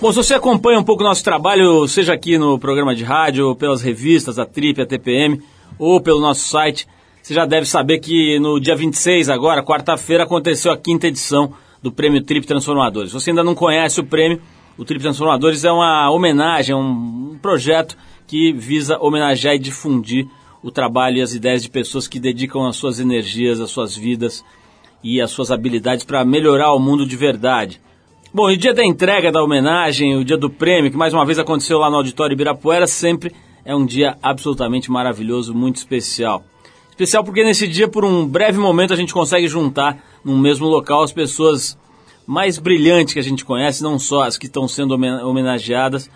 Bom, se você acompanha um pouco o nosso trabalho, seja aqui no programa de rádio, pelas revistas, a Trip, a TPM, ou pelo nosso site, você já deve saber que no dia 26, agora, quarta-feira, aconteceu a quinta edição do Prêmio Trip Transformadores. Se você ainda não conhece o prêmio, o Trip Transformadores é uma homenagem, um projeto que visa homenagear e difundir o trabalho e as ideias de pessoas que dedicam as suas energias, as suas vidas e as suas habilidades para melhorar o mundo de verdade. Bom, e o dia da entrega da homenagem, o dia do prêmio, que mais uma vez aconteceu lá no Auditório Ibirapuera, sempre é um dia absolutamente maravilhoso, muito especial. Especial porque nesse dia, por um breve momento, a gente consegue juntar no mesmo local as pessoas mais brilhantes que a gente conhece, não só as que estão sendo homenageadas,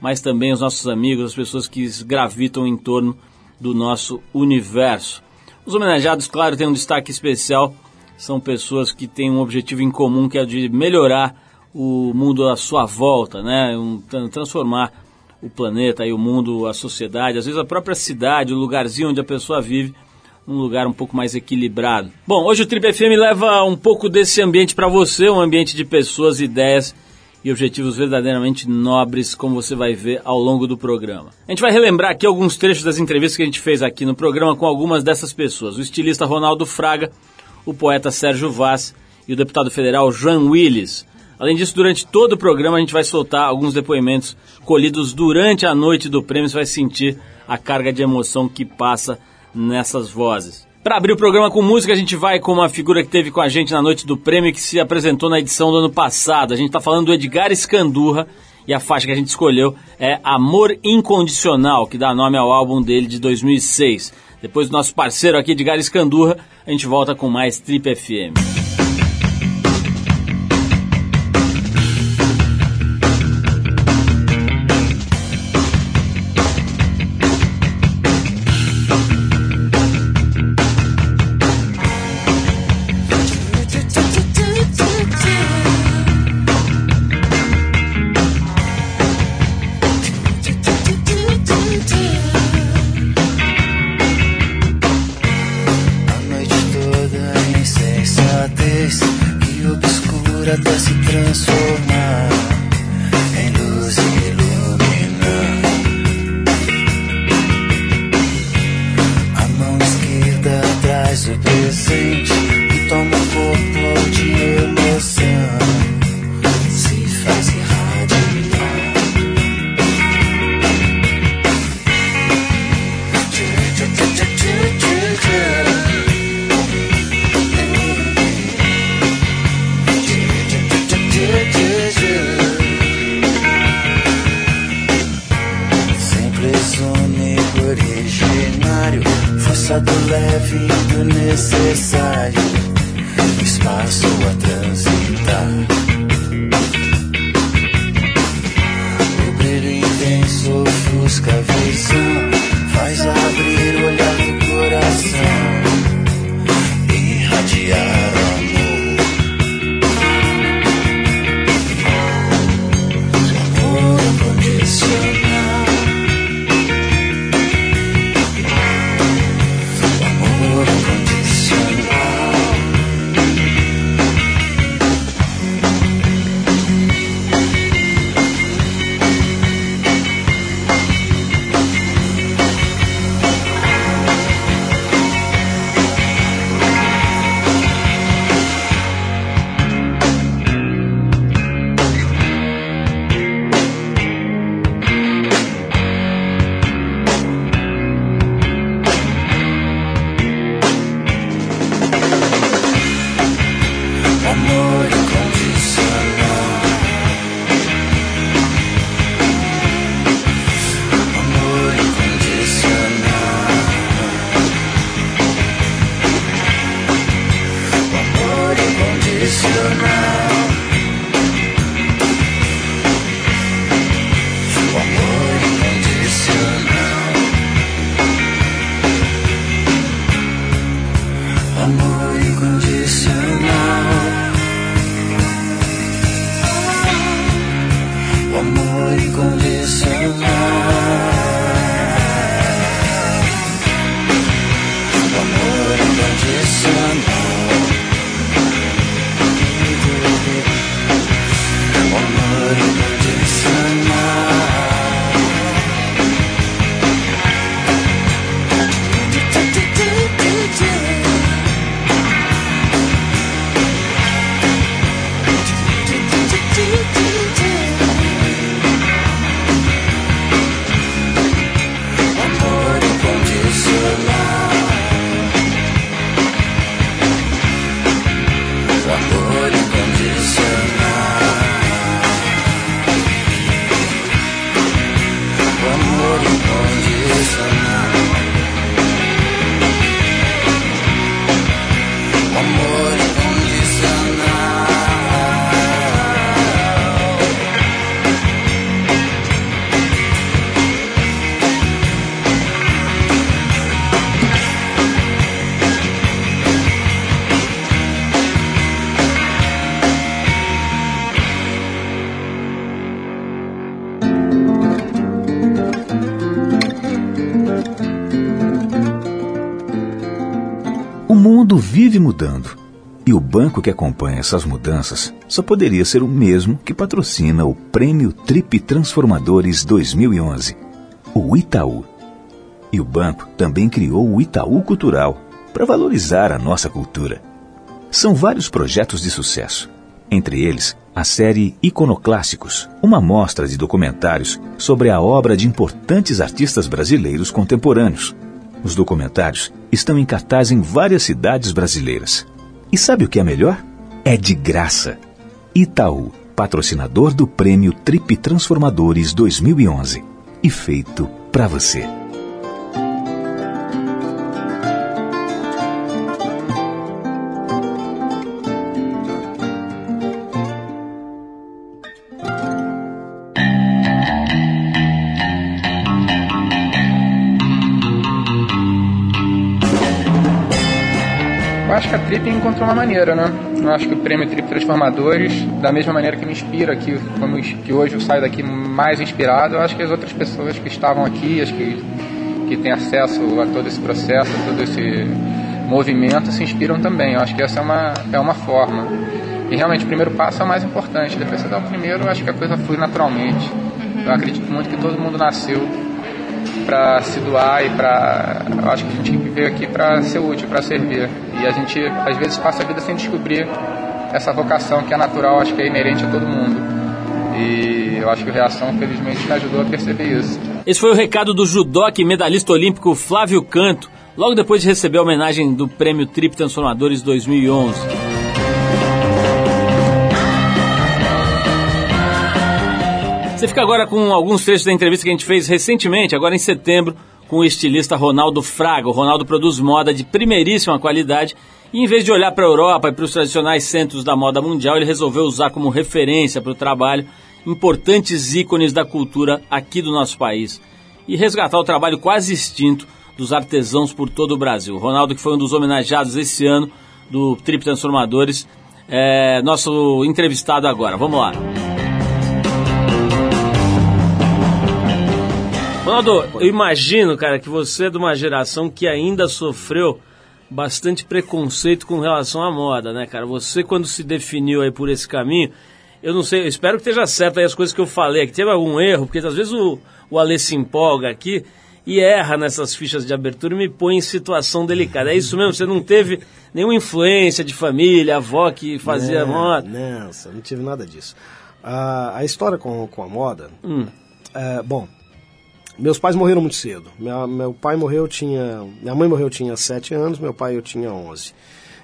mas também os nossos amigos, as pessoas que gravitam em torno do nosso universo. Os homenageados, claro, têm um destaque especial, são pessoas que têm um objetivo em comum que é de melhorar o mundo à sua volta, né? Um, transformar o planeta e o mundo, a sociedade, às vezes a própria cidade, o lugarzinho onde a pessoa vive, num lugar um pouco mais equilibrado. Bom, hoje o Trip FM leva um pouco desse ambiente para você, um ambiente de pessoas, ideias e objetivos verdadeiramente nobres, como você vai ver ao longo do programa. A gente vai relembrar aqui alguns trechos das entrevistas que a gente fez aqui no programa com algumas dessas pessoas. O estilista Ronaldo Fraga, o poeta Sérgio Vaz e o deputado federal João Willis. Além disso, durante todo o programa a gente vai soltar alguns depoimentos colhidos durante a noite do prêmio. Você vai sentir a carga de emoção que passa nessas vozes. Para abrir o programa com música, a gente vai com uma figura que teve com a gente na noite do prêmio que se apresentou na edição do ano passado. A gente está falando do Edgar Escandurra e a faixa que a gente escolheu é Amor Incondicional, que dá nome ao álbum dele de 2006. Depois do nosso parceiro aqui, Edgar Escandurra, a gente volta com mais Trip FM. Vive mudando. E o banco que acompanha essas mudanças só poderia ser o mesmo que patrocina o Prêmio Trip Transformadores 2011, o Itaú. E o banco também criou o Itaú Cultural para valorizar a nossa cultura. São vários projetos de sucesso, entre eles a série Iconoclássicos, uma mostra de documentários sobre a obra de importantes artistas brasileiros contemporâneos. Os documentários estão em cartaz em várias cidades brasileiras. E sabe o que é melhor? É de graça. Itaú, patrocinador do Prêmio Trip Transformadores 2011. E feito para você. Acho que a Trip encontrou uma maneira, né? Eu acho que o prêmio Trip Transformadores, da mesma maneira que me inspira aqui, como que hoje eu saio daqui mais inspirado, eu acho que as outras pessoas que estavam aqui, as que, que têm acesso a todo esse processo, a todo esse movimento, se inspiram também. Eu acho que essa é uma, é uma forma. E realmente o primeiro passo é o mais importante. Depois você dá o primeiro, eu acho que a coisa flui naturalmente. Eu acredito muito que todo mundo nasceu para se doar e para. Eu acho que a gente veio aqui para ser útil, para servir. E a gente às vezes passa a vida sem descobrir essa vocação que é natural, acho que é inerente a todo mundo. E eu acho que o Reação, felizmente, me ajudou a perceber isso. Esse foi o recado do judoque medalhista olímpico Flávio Canto, logo depois de receber a homenagem do Prêmio Trip Transformadores 2011. Você fica agora com alguns trechos da entrevista que a gente fez recentemente, agora em setembro, com o estilista Ronaldo Fraga. O Ronaldo produz moda de primeiríssima qualidade e em vez de olhar para a Europa e para os tradicionais centros da moda mundial, ele resolveu usar como referência para o trabalho importantes ícones da cultura aqui do nosso país e resgatar o trabalho quase extinto dos artesãos por todo o Brasil. Ronaldo, que foi um dos homenageados esse ano do Trip Transformadores, é nosso entrevistado agora. Vamos lá. Ronaldo, eu imagino, cara, que você é de uma geração que ainda sofreu bastante preconceito com relação à moda, né, cara? Você, quando se definiu aí por esse caminho, eu não sei, eu espero que esteja certo aí as coisas que eu falei aqui. Teve algum erro? Porque às vezes o, o Alê se empolga aqui e erra nessas fichas de abertura e me põe em situação delicada. É isso mesmo? Você não teve nenhuma influência de família, avó que fazia não, moda? Não, não tive nada disso. a história com, com a moda, hum. é, bom, meus pais morreram muito cedo. Minha, meu pai morreu, tinha. Minha mãe morreu, tinha sete anos, meu pai eu tinha onze.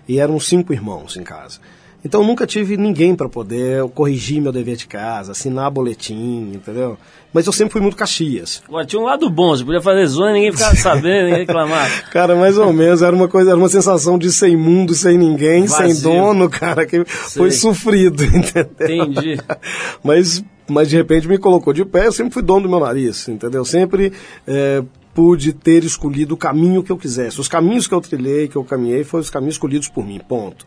E eram cinco irmãos em casa. Então nunca tive ninguém para poder corrigir meu dever de casa, assinar boletim, entendeu? Mas eu sempre fui muito Caxias. Tinha um lado bom, você podia fazer zona e ninguém ficava sabendo, ninguém reclamava. Cara, mais ou menos, era uma coisa, era uma sensação de sem mundo, sem ninguém, Vazio. sem dono, cara, que Sei. foi sofrido, entendeu? Entendi. Mas mas de repente me colocou de pé, eu sempre fui dono do meu nariz, entendeu? Sempre é, pude ter escolhido o caminho que eu quisesse. Os caminhos que eu trilhei, que eu caminhei, foram os caminhos escolhidos por mim, ponto.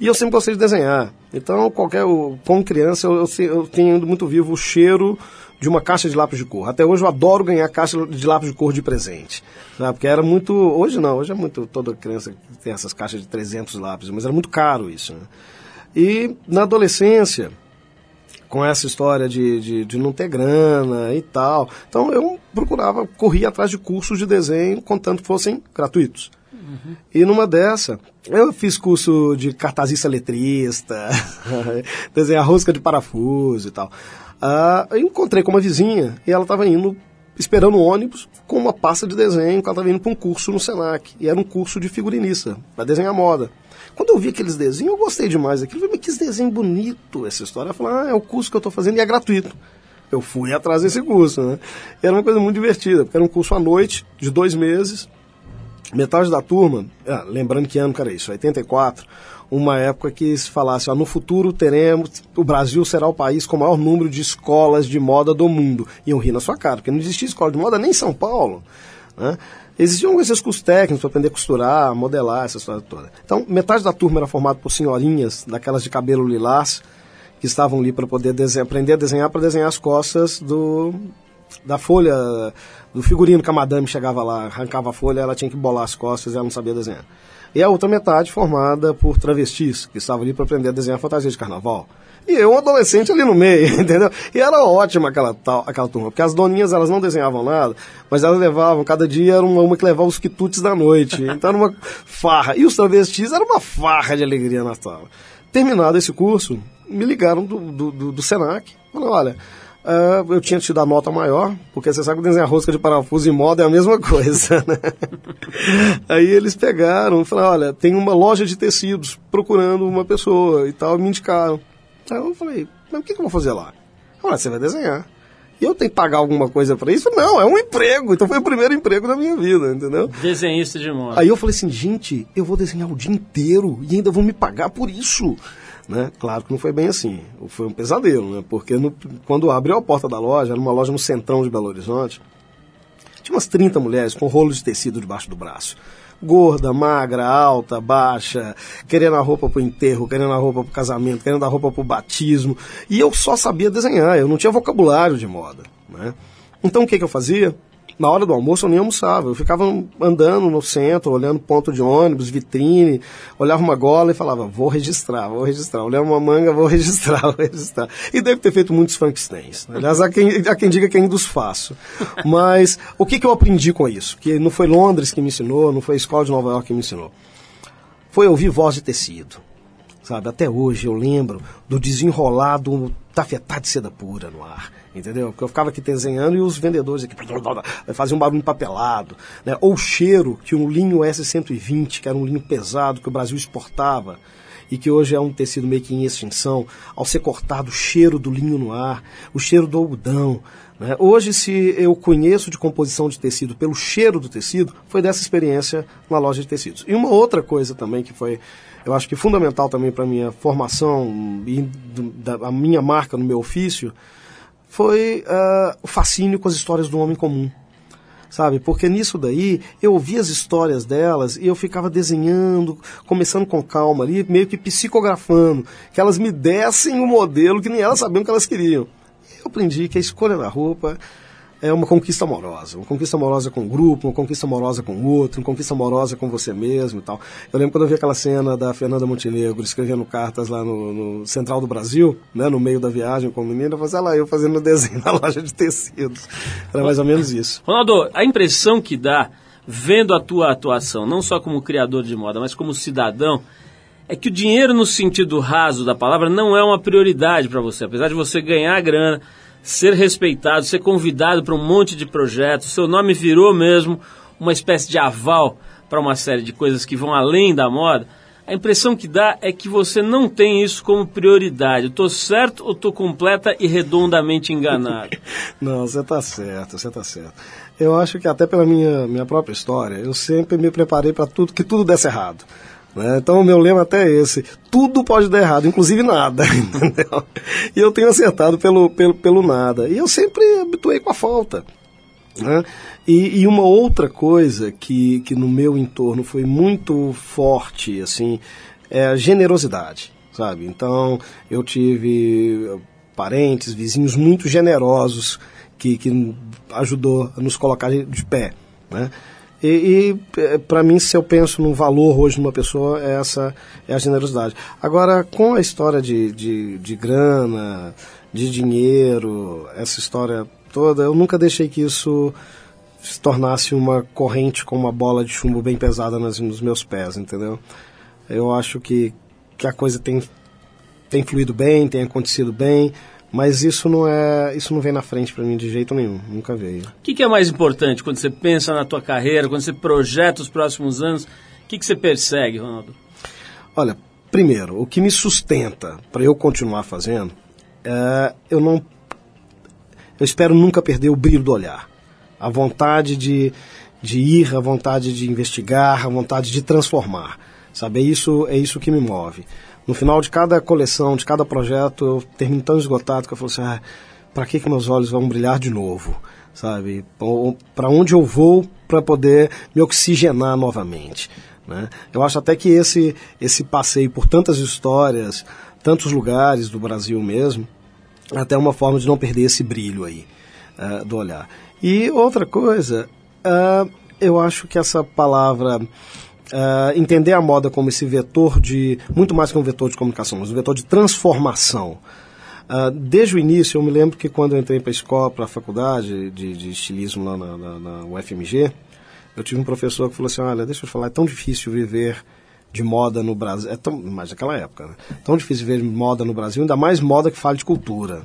E eu sempre gostei de desenhar. Então, qualquer, como criança, eu, eu, eu tenho muito vivo o cheiro de uma caixa de lápis de cor. Até hoje eu adoro ganhar caixa de lápis de cor de presente. Sabe? Porque era muito. Hoje não, hoje é muito. Toda criança tem essas caixas de 300 lápis, mas era muito caro isso. Né? E na adolescência, com essa história de, de, de, não ter grana e tal. Então eu procurava, corria atrás de cursos de desenho, contanto que fossem gratuitos. Uhum. E numa dessa, eu fiz curso de cartazista letrista, desenhar rosca de parafuso e tal. Uh, eu encontrei com uma vizinha e ela estava indo, esperando o ônibus, com uma pasta de desenho, que ela estava indo para um curso no Senac. E era um curso de figurinista, para desenhar moda. Quando eu vi aqueles desenhos, eu gostei demais daquilo. Eu falei, que desenho bonito essa história. Eu falei, ah, é o curso que eu estou fazendo e é gratuito. Eu fui atrás desse curso, né? E era uma coisa muito divertida, porque era um curso à noite, de dois meses. Metade da turma, ah, lembrando que ano que era isso, 84, uma época que se falasse, ó, no futuro teremos, o Brasil será o país com o maior número de escolas de moda do mundo. Iam rir na sua cara, porque não existia escola de moda nem em São Paulo. Né? Existiam esses cursos técnicos para aprender a costurar, modelar, essa história toda. Então, metade da turma era formada por senhorinhas, daquelas de cabelo lilás, que estavam ali para poder desenhar, aprender a desenhar para desenhar as costas do, da folha, do figurino que a madame chegava lá, arrancava a folha, ela tinha que bolar as costas, ela não sabia desenhar. e a outra metade formada por travestis, que estavam ali para aprender a desenhar fantasia de carnaval. E eu, um adolescente ali no meio, entendeu? E era ótima aquela, tal, aquela turma, porque as doninhas elas não desenhavam nada, mas elas levavam, cada dia era uma, uma que levava os quitutes da noite. Então era uma farra. E os travestis era uma farra de alegria na sala. Terminado esse curso, me ligaram do, do, do, do Senac. Falaram, olha, uh, eu tinha te dar nota maior, porque você sabe que desenhar rosca de parafuso e moda é a mesma coisa, né? Aí eles pegaram e falaram, olha, tem uma loja de tecidos procurando uma pessoa e tal, e me indicaram. Aí eu falei, mas o que, que eu vou fazer lá? Olha, você vai desenhar. E eu tenho que pagar alguma coisa para isso? Não, é um emprego. Então foi o primeiro emprego da minha vida, entendeu? Desenhista de moda. Aí eu falei assim, gente, eu vou desenhar o dia inteiro e ainda vou me pagar por isso. Né? Claro que não foi bem assim. Foi um pesadelo, né? Porque no, quando abriu a porta da loja, era uma loja no centrão de Belo Horizonte, tinha umas 30 mulheres com rolos de tecido debaixo do braço gorda, magra, alta, baixa, querendo a roupa pro enterro, querendo a roupa pro casamento, querendo a roupa pro batismo. E eu só sabia desenhar, eu não tinha vocabulário de moda. Né? Então o que, que eu fazia? Na hora do almoço eu nem almoçava. Eu ficava andando no centro, olhando ponto de ônibus, vitrine, olhava uma gola e falava, vou registrar, vou registrar. Olhava uma manga, vou registrar, vou registrar. E deve ter feito muitos Frankensteins. Aliás, há quem, há quem diga que ainda os faço. Mas o que, que eu aprendi com isso? Que não foi Londres que me ensinou, não foi a escola de Nova York que me ensinou. Foi ouvir voz de tecido. Sabe, até hoje eu lembro do desenrolado tafetá de seda pura no ar entendeu? Porque eu ficava aqui desenhando e os vendedores aqui faziam um barulho empapelado, né? Ou cheiro que um linho S120, que era um linho pesado que o Brasil exportava e que hoje é um tecido meio que em extinção, ao ser cortado, o cheiro do linho no ar, o cheiro do algodão. Né? Hoje, se eu conheço de composição de tecido pelo cheiro do tecido, foi dessa experiência na loja de tecidos. E uma outra coisa também que foi, eu acho que fundamental também para a minha formação e da, a minha marca no meu ofício, foi uh, o fascínio com as histórias do homem comum. Sabe? Porque nisso daí eu ouvia as histórias delas e eu ficava desenhando, começando com calma ali, meio que psicografando, que elas me dessem o um modelo que nem elas sabiam que elas queriam. Eu aprendi que a escolha da roupa é uma conquista amorosa. Uma conquista amorosa com o grupo, uma conquista amorosa com o outro, uma conquista amorosa com você mesmo e tal. Eu lembro quando eu vi aquela cena da Fernanda Montenegro escrevendo cartas lá no, no Central do Brasil, né, no meio da viagem com a menina, eu falei, lá, eu fazendo desenho na loja de tecidos. Era mais ou menos isso. Ronaldo, a impressão que dá, vendo a tua atuação, não só como criador de moda, mas como cidadão, é que o dinheiro no sentido raso da palavra não é uma prioridade para você. Apesar de você ganhar grana, ser respeitado, ser convidado para um monte de projetos. Seu nome virou mesmo uma espécie de aval para uma série de coisas que vão além da moda. A impressão que dá é que você não tem isso como prioridade. Estou certo ou estou completa e redondamente enganado? não, você está certo, você está certo. Eu acho que até pela minha, minha própria história, eu sempre me preparei para tudo que tudo desse errado. Né? Então o meu lema até é esse: tudo pode dar errado, inclusive nada. Entendeu? E eu tenho acertado pelo, pelo, pelo nada. E eu sempre habituei com a falta. Né? E, e, uma outra coisa que, que no meu entorno foi muito forte, assim, é a generosidade, sabe? Então, eu tive parentes, vizinhos muito generosos que, que ajudou a nos colocar de pé, né? E, e é, para mim, se eu penso no valor hoje numa pessoa, é essa é a generosidade. Agora, com a história de, de, de grana, de dinheiro, essa história toda, eu nunca deixei que isso se tornasse uma corrente com uma bola de chumbo bem pesada nas, nos meus pés, entendeu? Eu acho que, que a coisa tem, tem fluído bem, tem acontecido bem, mas isso não é, isso não vem na frente para mim de jeito nenhum, nunca veio. O que, que, é mais importante quando você pensa na tua carreira, quando você projeta os próximos anos? O que, que você persegue, Ronaldo? Olha, primeiro, o que me sustenta para eu continuar fazendo, é, eu não, eu espero nunca perder o brilho do olhar, a vontade de, de ir, a vontade de investigar, a vontade de transformar, sabe? É isso, é isso que me move no final de cada coleção, de cada projeto, eu termino tão esgotado que eu falo assim, ah, para que, que meus olhos vão brilhar de novo? Sabe? Para onde eu vou para poder me oxigenar novamente? Né? Eu acho até que esse, esse passeio por tantas histórias, tantos lugares do Brasil mesmo, é até uma forma de não perder esse brilho aí uh, do olhar. E outra coisa, uh, eu acho que essa palavra uh, entender a moda como esse vetor de, muito mais que um vetor de comunicação, mas um vetor de transformação. Uh, desde o início, eu me lembro que quando eu entrei para a escola, para a faculdade de, de, estilismo lá na, na, na UFMG, eu tive um professor que falou assim, olha, deixa eu falar, é tão difícil viver de moda no Brasil, é tão, mas naquela época, né? tão difícil ver moda no Brasil, ainda mais moda que fala de cultura.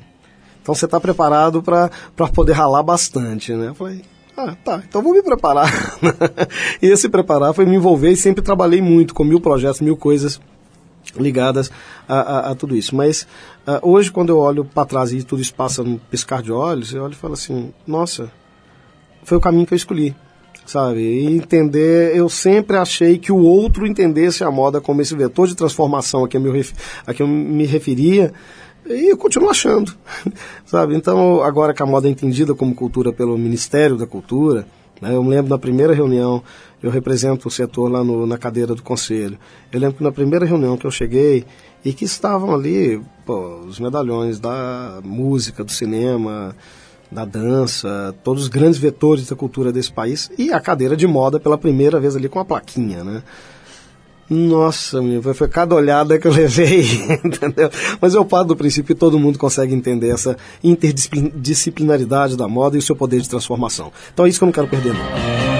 Então você está preparado para poder ralar bastante, né? Eu falei, ah, tá, então vou me preparar. e esse preparar foi me envolver e sempre trabalhei muito com mil projetos, mil coisas ligadas a, a, a tudo isso. Mas uh, hoje, quando eu olho para trás e tudo isso passa num piscar de olhos, eu olho e falo assim: nossa, foi o caminho que eu escolhi. Sabe? E entender, eu sempre achei que o outro entendesse a moda como esse vetor de transformação a que eu me, a que eu me referia, e eu continuo achando, sabe? Então, agora que a moda é entendida como cultura pelo Ministério da Cultura, né, eu me lembro na primeira reunião, eu represento o setor lá no, na cadeira do conselho. Eu lembro que na primeira reunião que eu cheguei e que estavam ali pô, os medalhões da música, do cinema, da dança, todos os grandes vetores da cultura desse país e a cadeira de moda pela primeira vez ali com a plaquinha, né? Nossa, meu, foi cada olhada que eu levei, entendeu? Mas eu paro do princípio que todo mundo consegue entender essa interdisciplinaridade da moda e o seu poder de transformação. Então é isso que eu não quero perder, não.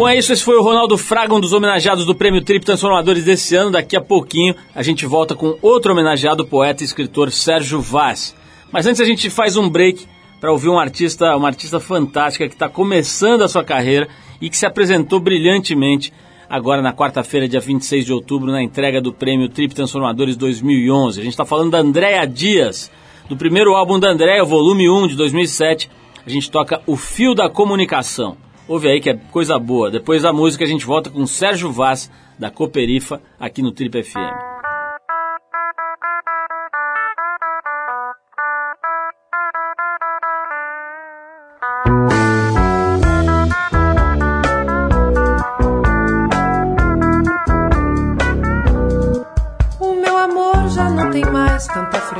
Bom, é isso. Esse foi o Ronaldo Fraga, um dos homenageados do Prêmio Trip Transformadores desse ano. Daqui a pouquinho a gente volta com outro homenageado, poeta e escritor Sérgio Vaz. Mas antes a gente faz um break para ouvir um artista, uma artista fantástica que está começando a sua carreira e que se apresentou brilhantemente agora na quarta-feira, dia 26 de outubro, na entrega do prêmio Trip Transformadores 2011. A gente está falando da Andréa Dias, do primeiro álbum da Andréa, volume 1 de 2007. A gente toca O Fio da Comunicação. Ouve aí que é coisa boa. Depois da música a gente volta com Sérgio Vaz, da Coperifa, aqui no Trip FM.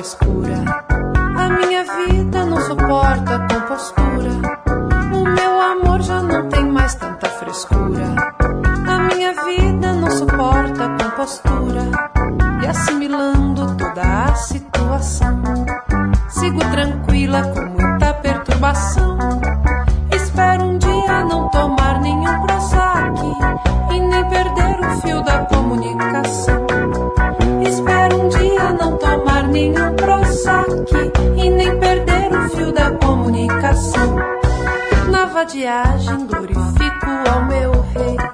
A minha vida não suporta compostura. O meu amor já não tem mais tanta frescura. A minha vida não suporta compostura. E assimilando toda a situação, sigo tranquila com muita perturbação. Espero um dia não tomar nenhum Prozac e nem perder o fio da comunicação. aqui e nem perder o fio da comunicação. Na vadiagem glorifico ao meu rei.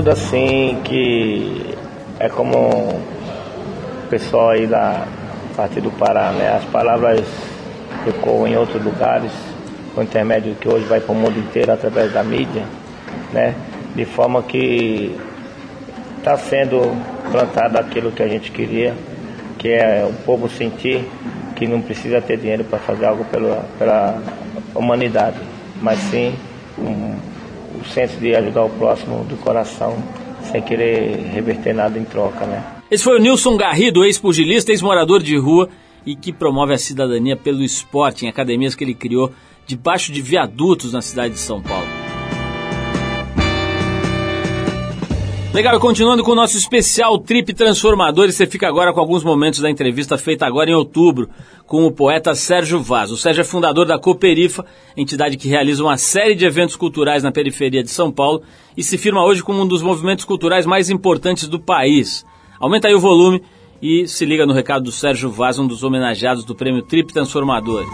Ajuda sim, que é como o pessoal aí da parte do Pará, né? As palavras ecoam em outros lugares, com intermédio que hoje vai para o mundo inteiro através da mídia, né? De forma que está sendo plantado aquilo que a gente queria, que é o povo sentir que não precisa ter dinheiro para fazer algo pela, pela humanidade, mas sim um, o senso de ajudar o próximo do coração, sem querer reverter nada em troca, né? Esse foi o Nilson Garrido, ex-pugilista, ex-morador de rua e que promove a cidadania pelo esporte em academias que ele criou debaixo de viadutos na cidade de São Paulo. Legal, e continuando com o nosso especial Trip Transformadores, você fica agora com alguns momentos da entrevista feita agora em outubro com o poeta Sérgio Vaz. O Sérgio é fundador da Cooperifa, entidade que realiza uma série de eventos culturais na periferia de São Paulo e se firma hoje como um dos movimentos culturais mais importantes do país. Aumenta aí o volume e se liga no recado do Sérgio Vaz, um dos homenageados do prêmio Trip Transformadores.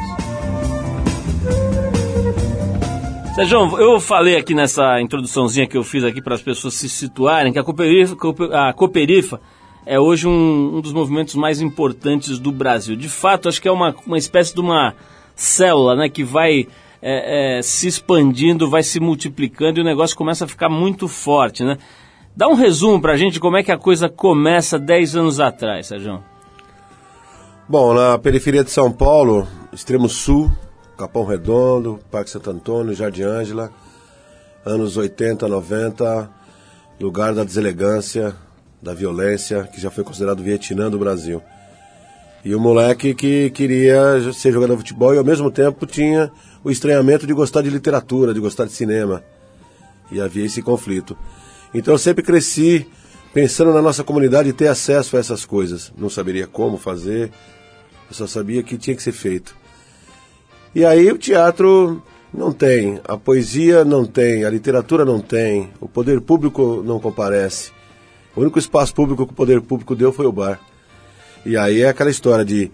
Sérgio, eu falei aqui nessa introduçãozinha que eu fiz aqui para as pessoas se situarem que a Cooperifa, a Cooperifa é hoje um, um, dos movimentos mais importantes do Brasil. De fato, acho que é uma, uma espécie de uma célula né, que vai é, é, se expandindo, vai se multiplicando e o negócio começa a ficar muito forte. Né? Dá um resumo para a gente como é que a coisa começa 10 anos atrás, Sérgio. Bom, na periferia de São Paulo, extremo sul, Capão Redondo, Parque Santo Antônio, Jardim Ângela, anos 80, 90, lugar da deselegância, da violência, que já foi considerado Vietnã do Brasil. E o moleque que queria ser jogador de futebol e ao mesmo tempo tinha o estranhamento de gostar de literatura, de gostar de cinema. E havia esse conflito. Então eu sempre cresci pensando na nossa comunidade ter acesso a essas coisas. Não saberia como fazer, eu só sabia que tinha que ser feito. E aí o teatro não tem, a poesia não tem, a literatura não tem, o poder público não comparece. O único espaço público que o poder público deu foi o bar. E aí é aquela história de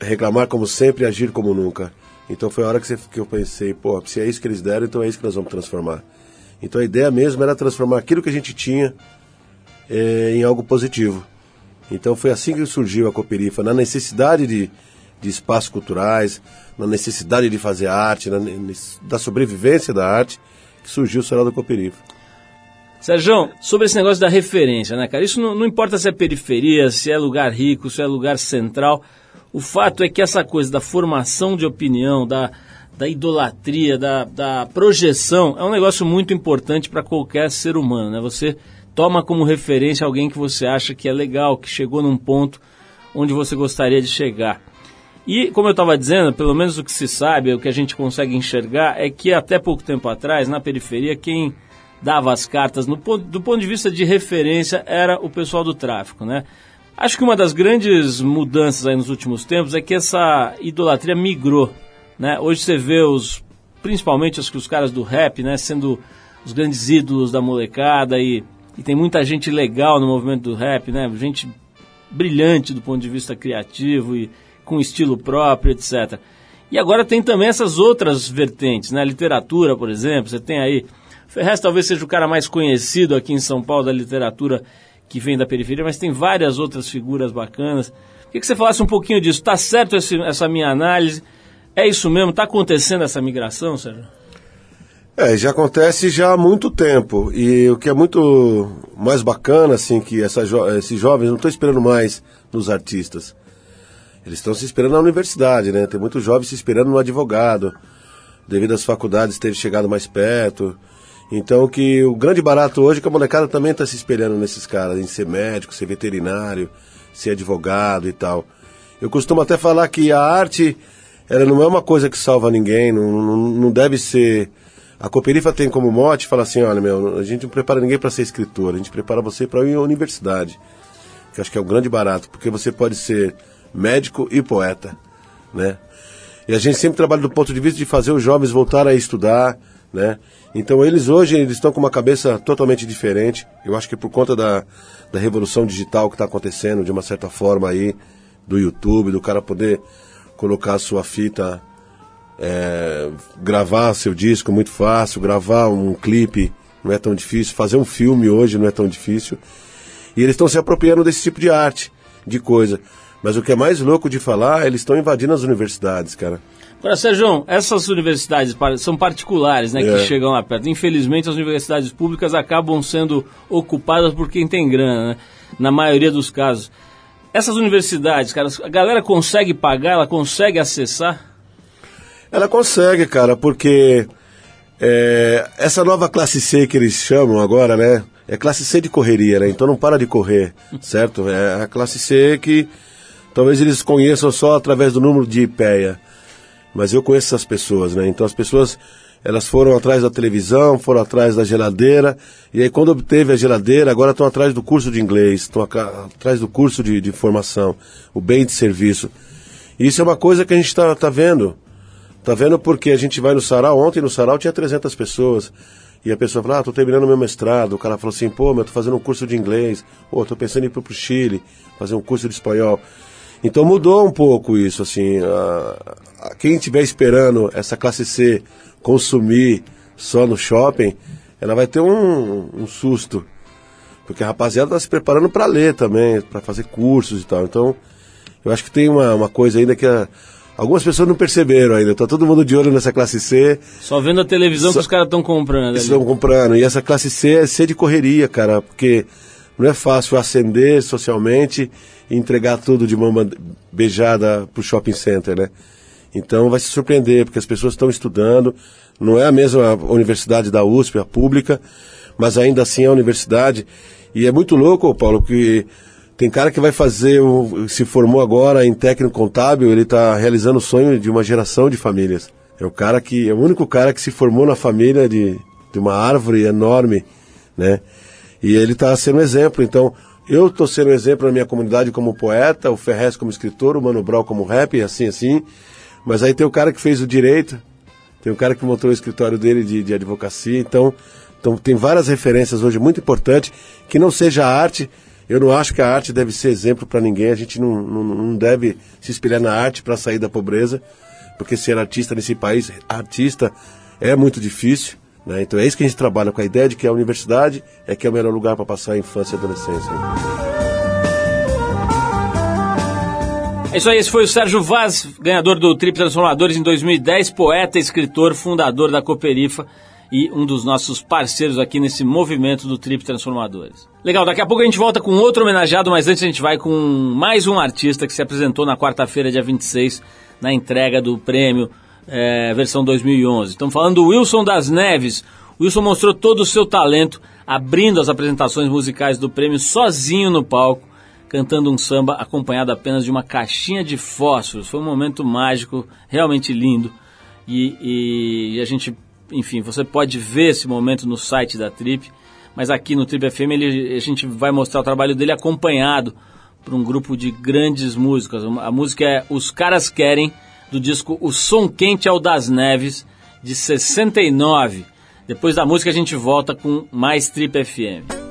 reclamar como sempre e agir como nunca. Então foi a hora que, eu pensei, pô, se é isso que eles deram, então é isso que nós vamos transformar. Então a ideia mesmo era transformar aquilo que a gente tinha é, em algo positivo. Então foi assim que surgiu a Cooperifa, na necessidade de, de espaços culturais, na necessidade de fazer arte, na, da sobrevivência da arte, que surgiu o Salão da Cooperifa. Sérgio, sobre esse negócio da referência, né, cara? Isso não, não, importa se é periferia, se é lugar rico, se é lugar central. O fato é que essa coisa da formação de opinião, da, da idolatria, da, da projeção, é um negócio muito importante para qualquer ser humano, né? Você toma como referência alguém que você acha que é legal, que chegou num ponto onde você gostaria de chegar. E, como eu estava dizendo, pelo menos o que se sabe, o que a gente consegue enxergar, é que até pouco tempo atrás, na periferia, quem dava as cartas no ponto, do ponto de vista de referência era o pessoal do tráfico, né? Acho que uma das grandes mudanças aí nos últimos tempos é que essa idolatria migrou, né? Hoje você vê os, principalmente os, os caras do rap, né, sendo os grandes ídolos da molecada e, e tem muita gente legal no movimento do rap, né? Gente brilhante do ponto de vista criativo e com estilo próprio, etc. E agora tem também essas outras vertentes, né? Literatura, por exemplo, você tem aí Ferrez talvez seja o cara mais conhecido aqui em São Paulo da literatura que vem da periferia, mas tem várias outras figuras bacanas. Queria que você falasse um pouquinho disso. Está certo esse, essa minha análise? É isso mesmo? Está acontecendo essa migração, Sérgio? É, já acontece já há muito tempo. E o que é muito mais bacana, assim, que essa jo esses jovens não estão esperando mais nos artistas. Eles estão se esperando na universidade, né? Tem muitos jovens se esperando no advogado, devido às faculdades terem chegado mais perto. Então que o grande barato hoje é que a molecada também está se espelhando nesses caras, em ser médico, ser veterinário, ser advogado e tal. Eu costumo até falar que a arte, ela não é uma coisa que salva ninguém, não, não, não deve ser. A Cooperifa tem como mote, fala assim, olha meu, a gente não prepara ninguém para ser escritor, a gente prepara você para ir à universidade. Que acho que é o grande barato, porque você pode ser médico e poeta, né? E a gente sempre trabalha do ponto de vista de fazer os jovens voltarem a estudar, né? Então eles hoje eles estão com uma cabeça totalmente diferente. Eu acho que por conta da, da revolução digital que está acontecendo, de uma certa forma aí, do YouTube, do cara poder colocar a sua fita, é, gravar seu disco muito fácil, gravar um clipe não é tão difícil, fazer um filme hoje não é tão difícil. E eles estão se apropriando desse tipo de arte, de coisa. Mas o que é mais louco de falar, eles estão invadindo as universidades, cara. Agora, Sérgio, essas universidades são particulares, né, É. que chegam lá perto. Infelizmente, as universidades públicas acabam sendo ocupadas por quem tem grana, né? Na maioria dos casos. Essas universidades, cara, a galera consegue pagar, ela consegue acessar? Ela consegue, cara, porque é, essa nova classe C que eles chamam agora, né? É classe C de correria, né? Então não para de correr, certo? É a classe C que talvez eles conheçam só através do número de IPEA. Mas eu conheço essas pessoas, né? Então as pessoas, elas foram atrás da televisão, foram atrás da geladeira, e aí quando obteve a geladeira, agora estão atrás do curso de inglês, estão atrás do curso de, de formação, o bem de serviço. E isso é uma coisa que a gente está tá vendo. Tá vendo porque a gente vai no sarau, ontem no sarau tinha 300 pessoas. E a pessoa fala, ah, tô terminando meu mestrado. O cara falou assim, pô, meu, tô fazendo um curso de inglês. Pô, tô pensando em ir pro pro Chile, fazer um curso de espanhol. Então mudou um pouco isso, assim. a- a- quem estiver esperando essa classe C consumir só no shopping, ela vai ter um, um susto. Porque a rapaziada tá se preparando para ler também, para fazer cursos e tal. Então, eu acho que tem uma, uma coisa ainda que a- algumas pessoas não perceberam ainda. Tá todo mundo de olho nessa classe C, Só vendo a televisão Só- que os caras estão comprando. estão comprando. E essa classe C é C de correria, cara, porque não é fácil ascender socialmente entregar tudo de mão beijada pro shopping center, né? Então vai se surpreender, porque as pessoas estão estudando. Não é a mesma universidade da USP, a pública, mas ainda assim é a universidade. E é muito louco, Paulo, que tem cara que vai fazer, o- se formou agora em técnico contábil, ele está realizando o sonho de uma geração de famílias. É o cara que, é o único cara que se formou na família de, de uma árvore enorme, né? E ele está sendo um exemplo. Então, eu estou sendo um exemplo na minha comunidade como poeta, o Ferrez como escritor, o Mano Brown como rap, assim, assim. Mas aí tem o cara que fez o direito, tem o cara que montou o escritório dele de, de advocacia. Então, então, tem várias referências hoje muito importantes. Que não seja a arte. Eu não acho que a arte deve ser exemplo para ninguém. A gente não, não, não deve se espelhar na arte para sair da pobreza. Porque ser artista nesse país, artista, é muito difícil. Né? Então é isso que a gente trabalha com a ideia de que a universidade é que é o melhor lugar para passar a infância e a adolescência. É isso aí, esse foi o Sérgio Vaz, ganhador do Trip Transformadores em 2010, poeta, escritor, fundador da Cooperifa e um dos nossos parceiros aqui nesse movimento do Trip Transformadores. Legal, daqui a pouco a gente volta com outro homenageado, mas antes a gente vai com mais um artista que se apresentou na quarta-feira, dia 26, na entrega do prêmio eh, versão 2011. Estamos falando do Wilson das Neves. O Wilson mostrou todo o seu talento, abrindo as apresentações musicais do prêmio sozinho no palco cantando um samba acompanhado apenas de uma caixinha de fósforos. Foi um momento mágico, realmente lindo. E, e- e a gente, enfim, você pode ver esse momento no site da Trip, mas aqui no Trip FM ele- a gente vai mostrar o trabalho dele acompanhado por um grupo de grandes músicas. A música é Os Caras Querem, do disco O Som Quente é o das Neves, de 69. Depois da música a gente volta com mais Trip FM.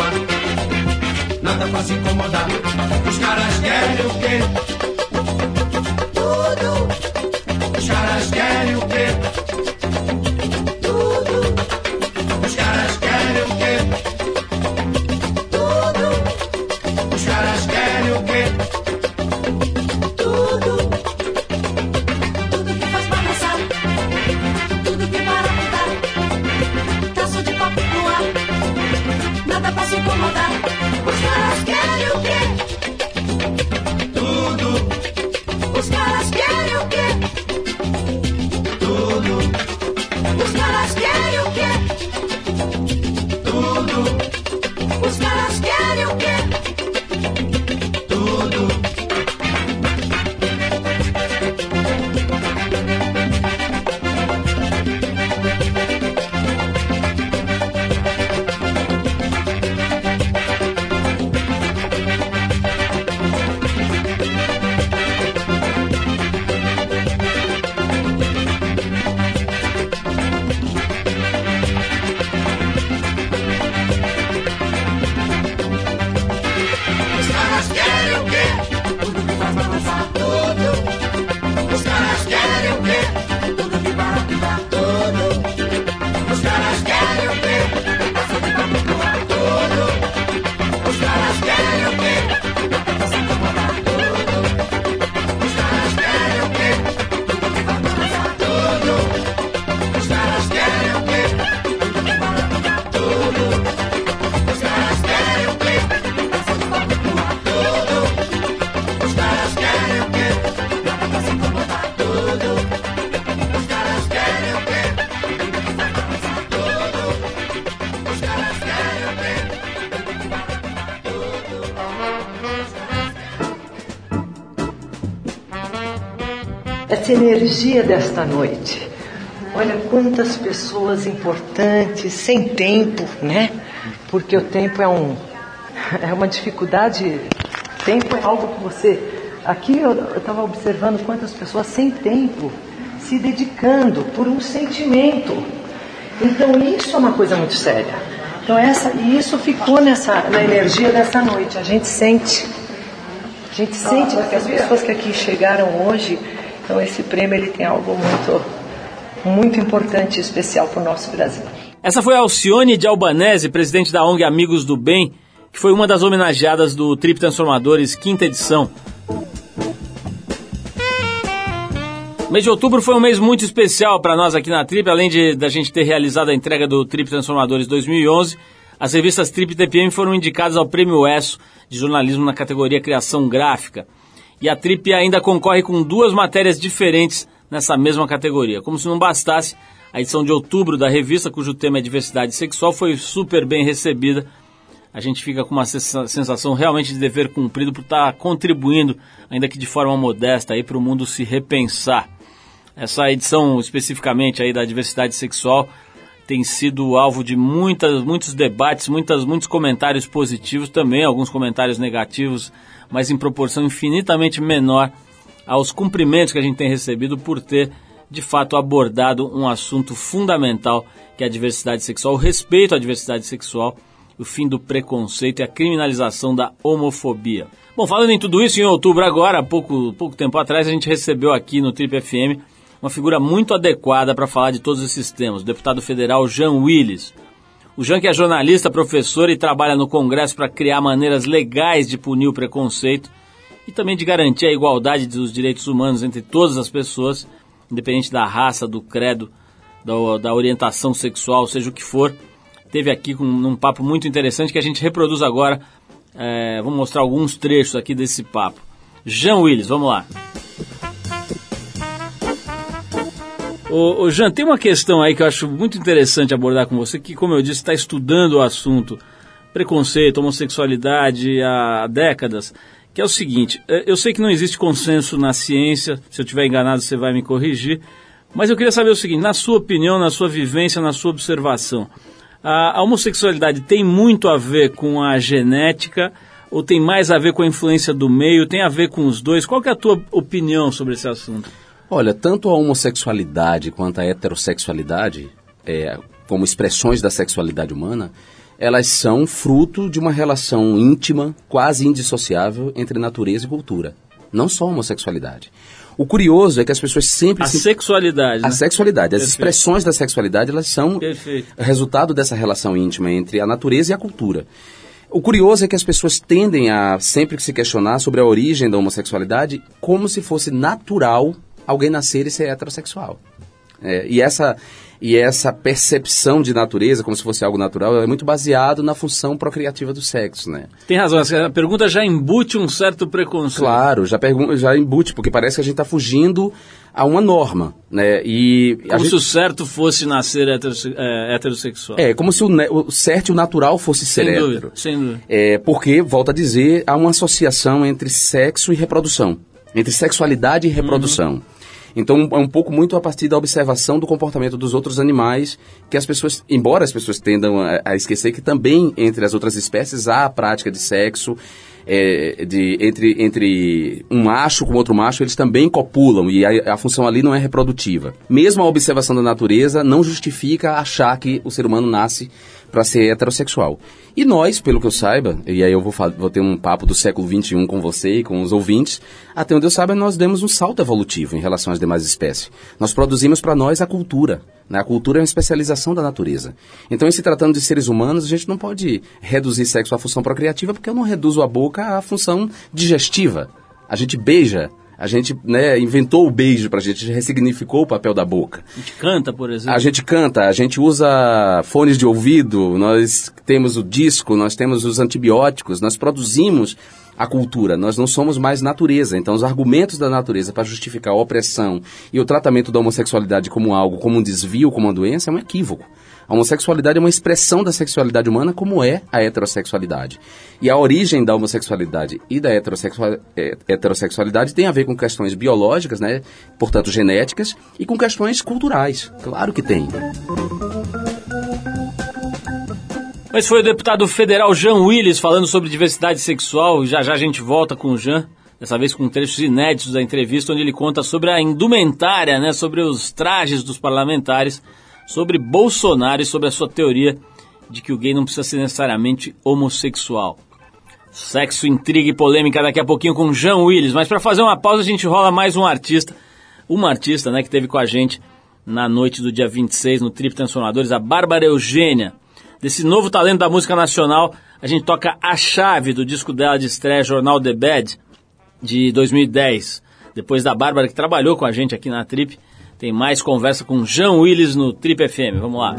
Ar. Nada pra se incomodar. Os caras querem o quê? Essa energia desta noite. Olha quantas pessoas importantes, sem tempo, né? Porque o tempo é um é uma dificuldade. Tempo é algo que você. Aqui eu estava observando quantas pessoas sem tempo se dedicando por um sentimento. Então isso é uma coisa muito séria. Então essa e isso ficou nessa na energia dessa noite. A gente sente a gente sente que as pessoas que aqui chegaram hoje, então esse prêmio ele tem algo muito, muito importante e especial para o nosso Brasil. Essa foi a Alcione de Albanese, presidente da ONG Amigos do Bem, que foi uma das homenageadas do Trip Transformadores, quinta edição. O mês de outubro foi um mês muito especial para nós aqui na Trip, além de da gente ter realizado a entrega do Trip Transformadores 2011. As revistas Trip e TPM foram indicadas ao Prêmio ESSO de jornalismo na categoria Criação Gráfica. E a Trip ainda concorre com duas matérias diferentes nessa mesma categoria. Como se não bastasse, a edição de outubro da revista, cujo tema é diversidade sexual, foi super bem recebida. A gente fica com uma sensa- sensação realmente de dever cumprido por estar contribuindo, ainda que de forma modesta, para o mundo se repensar. Essa edição especificamente aí da diversidade sexual tem sido alvo de muitas, muitos debates, muitas, muitos comentários positivos também, alguns comentários negativos, mas em proporção infinitamente menor aos cumprimentos que a gente tem recebido por ter, de fato, abordado um assunto fundamental que é a diversidade sexual, o respeito à diversidade sexual, o fim do preconceito e a criminalização da homofobia. Bom, falando em tudo isso, em outubro agora, pouco, pouco tempo atrás, a gente recebeu aqui no Trip FM uma figura muito adequada para falar de todos esses temas, o deputado federal Jean Willis. O Jean que é jornalista, professor e trabalha no Congresso para criar maneiras legais de punir o preconceito e também de garantir a igualdade dos direitos humanos entre todas as pessoas, independente da raça, do credo, da, da orientação sexual, seja o que for. Teve aqui com um papo muito interessante que a gente reproduz agora. É, vou mostrar alguns trechos aqui desse papo. Jean Willis, vamos lá. Ô, ô, Jean, tem uma questão aí que eu acho muito interessante abordar com você, que, como eu disse, está estudando o assunto preconceito, homossexualidade há décadas, que é o seguinte, é, eu sei que não existe consenso na ciência, se eu estiver enganado você vai me corrigir, mas eu queria saber o seguinte, na sua opinião, na sua vivência, na sua observação, a, a homossexualidade tem muito a ver com a genética ou tem mais a ver com a influência do meio, tem a ver com os dois? Qual é a tua opinião sobre esse assunto? Olha, tanto a homossexualidade quanto a heterossexualidade, é, como expressões da sexualidade humana, elas são fruto de uma relação íntima, quase indissociável entre natureza e cultura. Não só a homossexualidade. O curioso é que as pessoas sempre A se sexualidade. a né? sexualidade, as Perfeito. expressões da sexualidade, elas são Perfeito. resultado dessa relação íntima entre a natureza e a cultura. O curioso é que as pessoas tendem a sempre se questionar sobre a origem da homossexualidade como se fosse natural alguém nascer e ser heterossexual. É, e essa e essa percepção de natureza como se fosse algo natural é muito baseado na função procriativa do sexo, né? Tem razão, essa pergunta já embute um certo preconceito. Claro, já já embute porque parece que a gente está fugindo a uma norma, né? E a Como gente- se o certo fosse nascer heterosse- é, heterossexual. é como se o, ne- o certo e o natural fosse ser sem hétero. dúvida, sem dúvida. É, porque, volto a dizer, há uma associação entre sexo e reprodução. Entre sexualidade e reprodução. Então, é um pouco muito a partir da observação do comportamento dos outros animais, que as pessoas, embora as pessoas tendam a, a esquecer que também entre as outras espécies há a prática de sexo, é, de, entre, entre um macho com outro macho, eles também copulam e a, a função ali não é reprodutiva. Mesmo a observação da natureza não justifica achar que o ser humano nasce para ser heterossexual. E nós, pelo que eu saiba, e aí eu vou, vou ter um papo do século XXI com você e com os ouvintes, até onde eu saiba, nós demos um salto evolutivo em relação às demais espécies. Nós produzimos para nós a cultura. Né? A cultura é uma especialização da natureza. Então, em se tratando de seres humanos, a gente não pode reduzir sexo à função procriativa, porque eu não reduzo a boca à função digestiva. A gente beija. A gente né, inventou o beijo pra gente, a gente ressignificou o papel da boca. A gente canta, por exemplo. A gente canta, a gente usa fones de ouvido, nós temos o disco, nós temos os antibióticos, nós produzimos a cultura, nós não somos mais natureza. Então, os argumentos da natureza para justificar a opressão e o tratamento da homossexualidade como algo, como um desvio, como uma doença, é um equívoco. A homossexualidade é uma expressão da sexualidade humana, como é a heterossexualidade. E a origem da homossexualidade e da eh, heterossexualidade tem a ver com questões biológicas, né? portanto genéticas, e com questões culturais. Claro que tem. Mas foi o deputado federal Jean Willis falando sobre diversidade sexual. Já já a gente volta com o Jean, dessa vez com trechos inéditos da entrevista, onde ele conta sobre a indumentária, né, sobre os trajes dos parlamentares, sobre Bolsonaro e sobre a sua teoria de que o gay não precisa ser necessariamente homossexual. Sexo, intriga e polêmica daqui a pouquinho com Jean Willis. Mas para fazer uma pausa, a gente rola mais um artista. Uma artista, né, que teve com a gente na noite do dia 26 no Trip Transformadores, a Bárbara Eugênia. Desse novo talento da música nacional, a gente toca a chave do disco dela de estreia, Jornal The Bad, de 2010. Depois da Bárbara, que trabalhou com a gente aqui na Trip, tem mais conversa com Jean Willis no Trip FM. Vamos lá.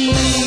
you.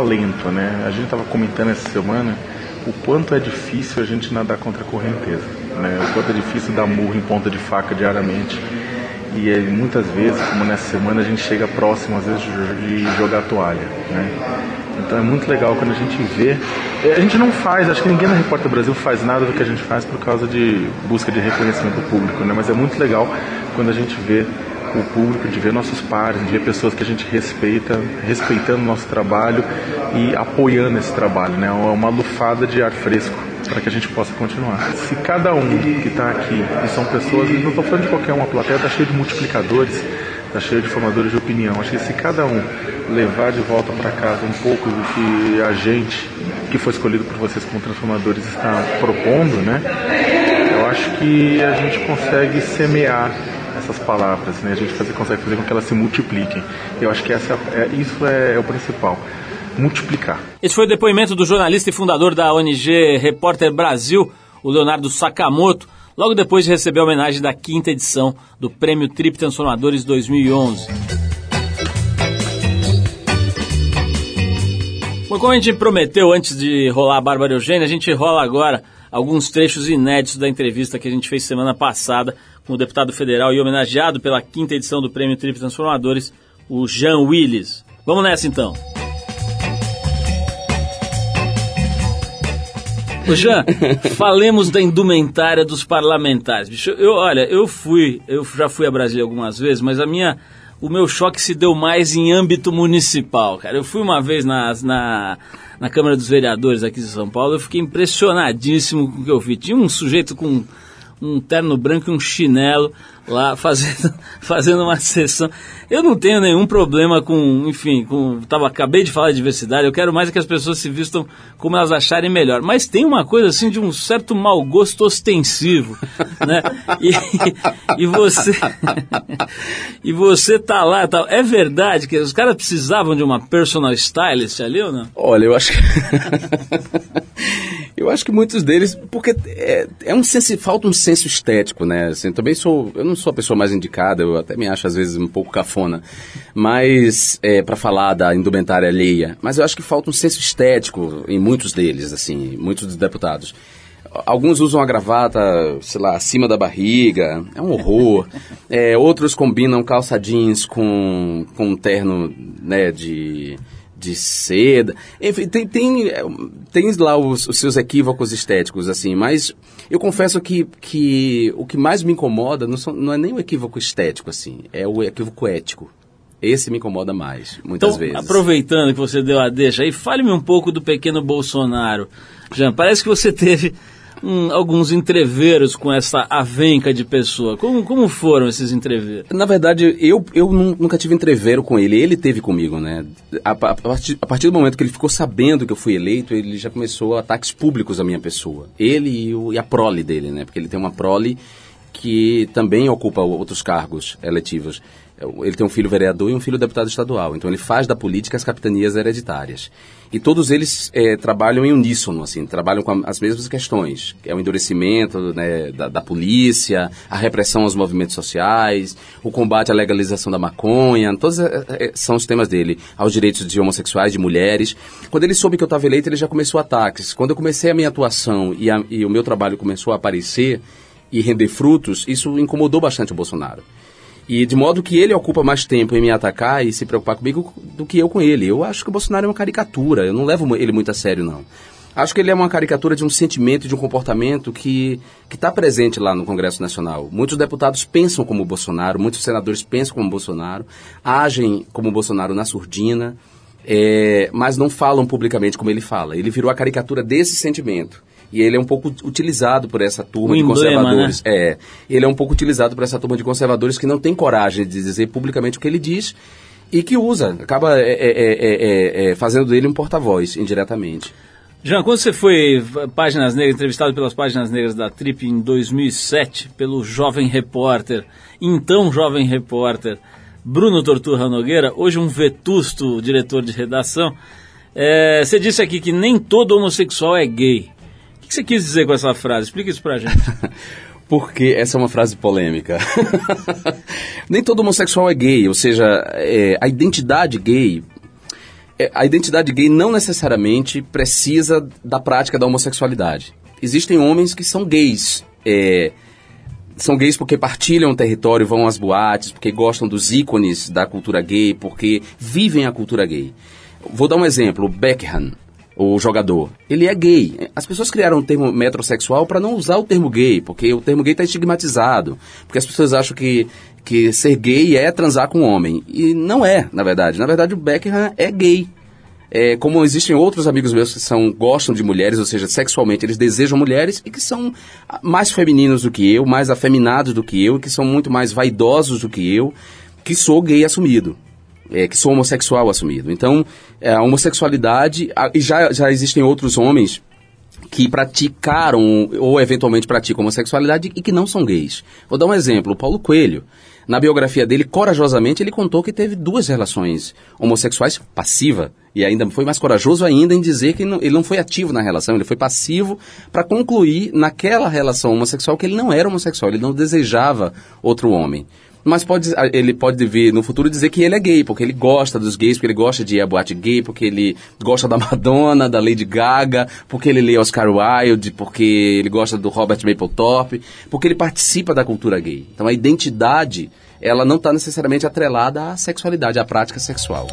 Um, um alento, né? A gente estava comentando essa semana o quanto é difícil a gente nadar contra a correnteza, né? O quanto é difícil dar murro em ponta de faca diariamente. E aí, muitas vezes, como nessa semana, a gente chega próximo, às vezes, de jogar toalha, né? Então é muito legal quando a gente vê. eh, A gente não faz, acho que ninguém na Repórter Brasil faz nada do que a gente faz por causa de busca de reconhecimento público, né? Mas é muito legal quando a gente vê o público, de ver nossos pares, de ver pessoas que a gente respeita, respeitando o nosso trabalho e apoiando esse trabalho, né? É uma lufada de ar fresco para que a gente possa continuar. Se cada um que está aqui, e são pessoas, não estou falando de qualquer uma, a plateia está cheia de multiplicadores, está cheia de formadores de opinião. Acho que se cada um levar de volta para casa um pouco do que a gente, que foi escolhido por vocês como transformadores, está propondo, né? Eu acho que a gente consegue semear essas palavras, né? A gente fazer- consegue fazer com que elas se multipliquem. Eu acho que essa, é, isso é, é o principal, multiplicar. Esse foi o depoimento do jornalista e fundador da ONG Repórter Brasil, o Leonardo Sakamoto, logo depois de receber a homenagem da quinta edição do Prêmio Trip Transformadores 2011. Bom, como a gente prometeu antes de rolar a Bárbara Eugênia, a gente rola agora alguns trechos inéditos da entrevista que a gente fez semana passada com o deputado federal e homenageado pela quinta edição do Prêmio Trip Transformadores, o Jean Willis. Vamos nessa então. Ô Jean, falemos da indumentária dos parlamentares. Bicho, eu, olha, eu fui, eu já fui a Brasília algumas vezes, mas a minha, o meu choque se deu mais em âmbito municipal, cara. Eu fui uma vez na, na, na Câmara dos Vereadores aqui de São Paulo, eu fiquei impressionadíssimo com o que eu vi. Tinha um sujeito com um terno branco e um chinelo lá fazendo, fazendo uma sessão. Eu não tenho nenhum problema com, enfim, com, tava, acabei de falar de diversidade, eu quero mais é que as pessoas se vistam como elas acharem melhor. Mas tem uma coisa assim de um certo mau gosto ostensivo, né? E, e você e você tá lá, tá, é verdade que os caras precisavam de uma personal stylist ali ou não? Olha, eu acho que. Eu acho que muitos deles. Porque é, é um senso, falta um senso estético, né? Assim, também sou. Eu não sou a pessoa mais indicada, eu até me acho às vezes um pouco cafona. Mas. É, para falar da indumentária alheia. Mas eu acho que falta um senso estético em muitos deles, assim, muitos dos deputados. Alguns usam a gravata, sei lá, acima da barriga, é um horror. É, outros combinam calça jeans com, com um terno né, de, de seda. Enfim, tem, tem, tem lá os, os seus equívocos estéticos, assim, mas eu confesso que, que o que mais me incomoda não, são, não é nem o equívoco estético, assim, é o equívoco ético. Esse me incomoda mais, muitas Então, vezes. aproveitando que você deu a deixa aí, fale-me um pouco do pequeno Bolsonaro. Jean, parece que você teve um, alguns entreveros com essa avenca de pessoa. Como, como foram esses entreveros? Na verdade, eu, eu nu- nunca tive entrevero com ele, ele teve comigo, né? A, a partir, a partir do momento que ele ficou sabendo que eu fui eleito, ele já começou ataques públicos à minha pessoa. Ele e, o- e a prole dele, né? Porque ele tem uma prole que também ocupa outros cargos eletivos. Ele tem um filho vereador e um filho deputado estadual. Então ele faz da política as capitanias hereditárias. E todos eles eh, trabalham em uníssono, assim, trabalham com as mesmas questões. que É o endurecimento né, da, da polícia, a repressão aos movimentos sociais, o combate à legalização da maconha, todos eh, eh, são os temas dele. Aos direitos de homossexuais, de mulheres. Quando ele soube que eu estava eleito, ele já começou ataques. Quando eu comecei a minha atuação e, a- e o meu trabalho começou a aparecer e render frutos, isso incomodou bastante o Bolsonaro. E de modo que ele ocupa mais tempo em me atacar e se preocupar comigo do que eu com ele. Eu acho que o Bolsonaro é uma caricatura, eu não levo ele muito a sério, não. Acho que ele é uma caricatura de um sentimento, de um comportamento que está presente lá no Congresso Nacional. Muitos deputados pensam como o Bolsonaro, muitos senadores pensam como o Bolsonaro, agem como o Bolsonaro na surdina, é, mas não falam publicamente como ele fala. Ele virou a caricatura desse sentimento. E ele é um pouco utilizado por essa turma O de emblema, conservadores. É, ele é um pouco utilizado por essa turma de conservadores que não tem coragem de dizer publicamente o que ele diz e que usa, acaba é, é, é, é, é, fazendo dele um porta-voz indiretamente. Jean, quando você foi Páginas Negras, entrevistado pelas Páginas Negras da Trip em 2007, pelo jovem repórter, então jovem repórter, Bruno Torturra Nogueira, hoje um vetusto diretor de redação, é, você disse aqui que nem todo homossexual é gay. Que você quis dizer com essa frase? Explica isso pra gente. Porque essa é uma frase polêmica. Nem todo homossexual é gay, ou seja, é, a identidade gay. é, a identidade gay não necessariamente precisa da prática da homossexualidade. Existem homens que são gays. é, são gays porque partilham o território, vão às boates, porque gostam dos ícones da cultura gay, porque vivem a cultura gay. Vou dar um exemplo, Beckham, o jogador. Ele é gay. As pessoas criaram o termo metrosexual para não usar o termo gay, porque o termo gay está estigmatizado. Porque as pessoas acham que, que ser gay é transar com homem. E não é, na verdade. Na verdade, o Beckham é gay. É, como existem outros amigos meus que são, gostam de mulheres, ou seja, sexualmente eles desejam mulheres e que são mais femininos do que eu, mais afeminados do que eu, que são muito mais vaidosos do que eu, que sou gay assumido. É, que sou homossexual assumido. Então, é, a homossexualidade, ah, e já, já existem outros homens que praticaram ou eventualmente praticam homossexualidade e que não são gays. Vou dar um exemplo, o Paulo Coelho. Na biografia dele, corajosamente, ele contou que teve duas relações homossexuais passiva. E ainda foi mais corajoso ainda em dizer que não- ele não foi ativo na relação, ele foi passivo para concluir naquela relação homossexual que ele não era homossexual, ele não desejava outro homem. Mas pode, ele pode vir no futuro dizer que ele é gay, porque ele gosta dos gays, porque ele gosta de ir boate gay, porque ele gosta da Madonna, da Lady Gaga, porque ele lê Oscar Wilde, porque ele gosta do Robert Mapplethorpe, porque ele participa da cultura gay. Então a identidade, ela não está necessariamente atrelada à sexualidade, à prática sexual.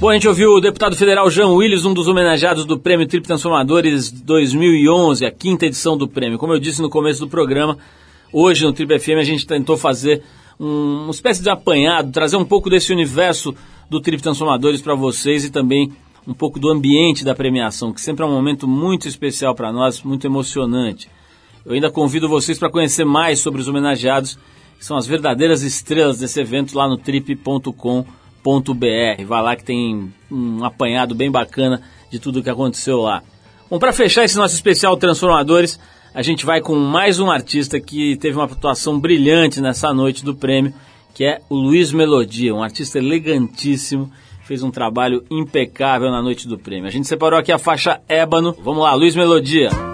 Bom, a gente ouviu o deputado federal Jean Willis, um dos homenageados do Prêmio Trip Transformadores 2011, a quinta edição do prêmio. Como eu disse no começo do programa, hoje no Trip FM a gente tentou fazer um- uma espécie de apanhado, trazer um pouco desse universo do Trip Transformadores para vocês e também um pouco do ambiente da premiação, que sempre é um momento muito especial para nós, muito emocionante. Eu ainda convido vocês para conhecer mais sobre os homenageados, que são as verdadeiras estrelas desse evento lá no trip.com.br. Vai lá que tem um apanhado bem bacana de tudo que aconteceu lá. Bom, para fechar esse nosso especial Transformadores, a gente vai com mais um artista que teve uma atuação brilhante nessa noite do prêmio, que é o Luiz Melodia, um artista elegantíssimo, fez um trabalho impecável na noite do prêmio. A gente separou aqui a faixa Ébano. Vamos lá, Luiz Melodia.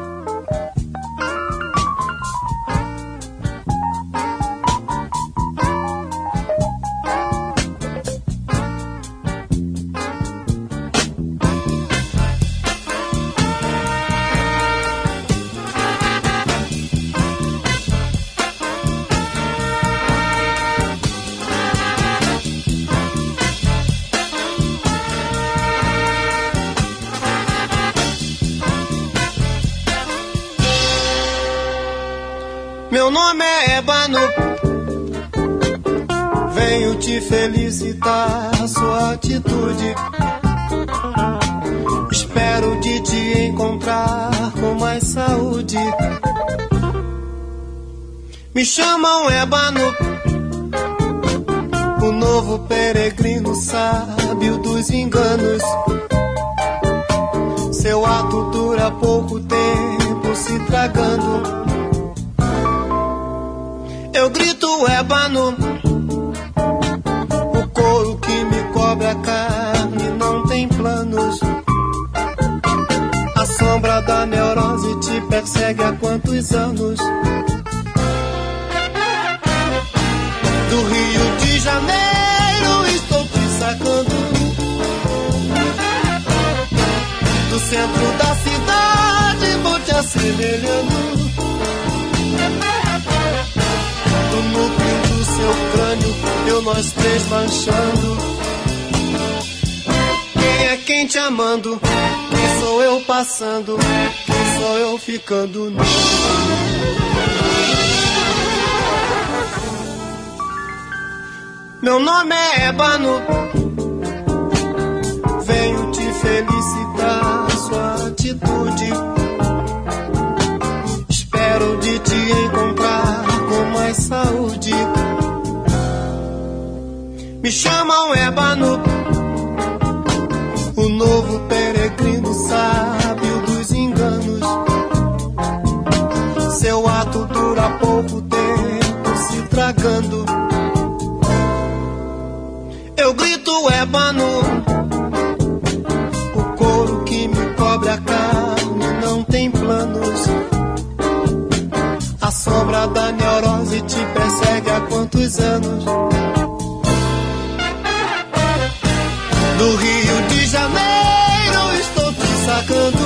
Chamam Ébano. O novo peregrino sábio dos enganos. Seu ato dura pouco tempo, se estragando. Eu grito ébano, o couro que me cobre a carne não tem planos. A sombra da neurose te persegue há quantos anos? Assemelhando. Do núcleo do seu crânio, eu nós três manchando. Quem é quem te amando? Quem sou eu passando? Quem sou eu ficando? Meu nome é Ébano. Venho te felicitar sua atitude. Encontrar com mais saúde. Me chamam Ébano, o novo peregrino sábio dos enganos. Seu ato dura pouco tempo se tragando. Eu grito ébano, quantos anos? Do Rio de Janeiro estou te sacando.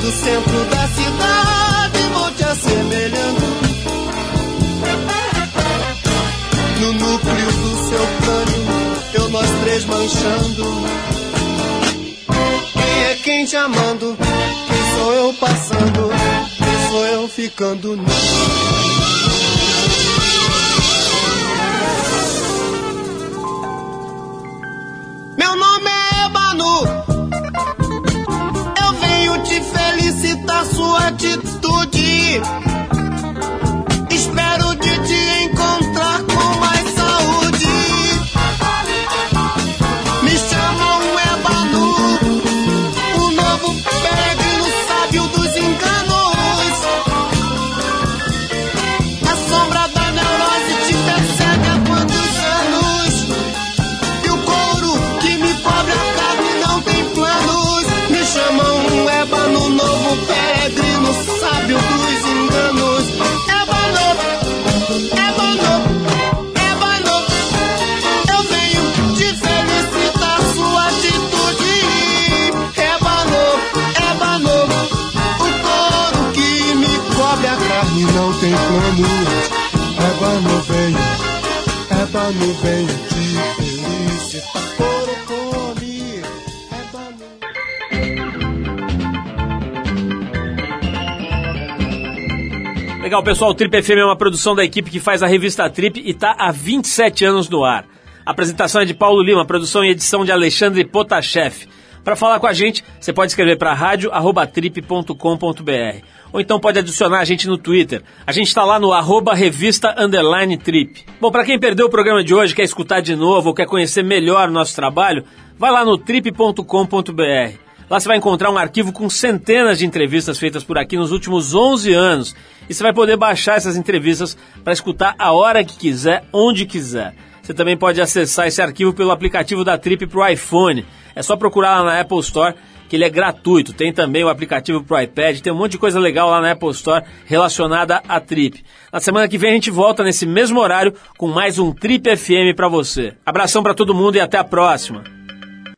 Do centro da cidade vou te assemelhando. No núcleo do seu crânio, eu nós três manchando. Quem é quem te amando? Ficando nu? Meu nome é Ébano. Eu venho te felicitar sua atitude. Felicitar. Couro come, Ébano. Legal, pessoal, o Trip FM é uma produção da equipe que faz a revista Trip e está há 27 anos no ar. A apresentação é de Paulo Lima, produção e edição de Alexandre Potashev. Para falar com a gente, você pode escrever para rádio@trip.com.br ou então pode adicionar a gente no Twitter. A gente está lá no arroba revista underline trip. Bom, para quem perdeu o programa de hoje, quer escutar de novo ou quer conhecer melhor o nosso trabalho, vai lá no trip.com.br. Lá você vai encontrar um arquivo com centenas de entrevistas feitas por aqui nos últimos 11 anos. E você vai poder baixar essas entrevistas para escutar a hora que quiser, onde quiser. Você também pode acessar esse arquivo pelo aplicativo da Trip para o iPhone. É só procurar lá na Apple Store, que ele é gratuito. Tem também o aplicativo para o iPad, tem um monte de coisa legal lá na Apple Store relacionada à Trip. Na semana que vem a gente volta nesse mesmo horário com mais um Trip FM para você. Abração para todo mundo e até a próxima.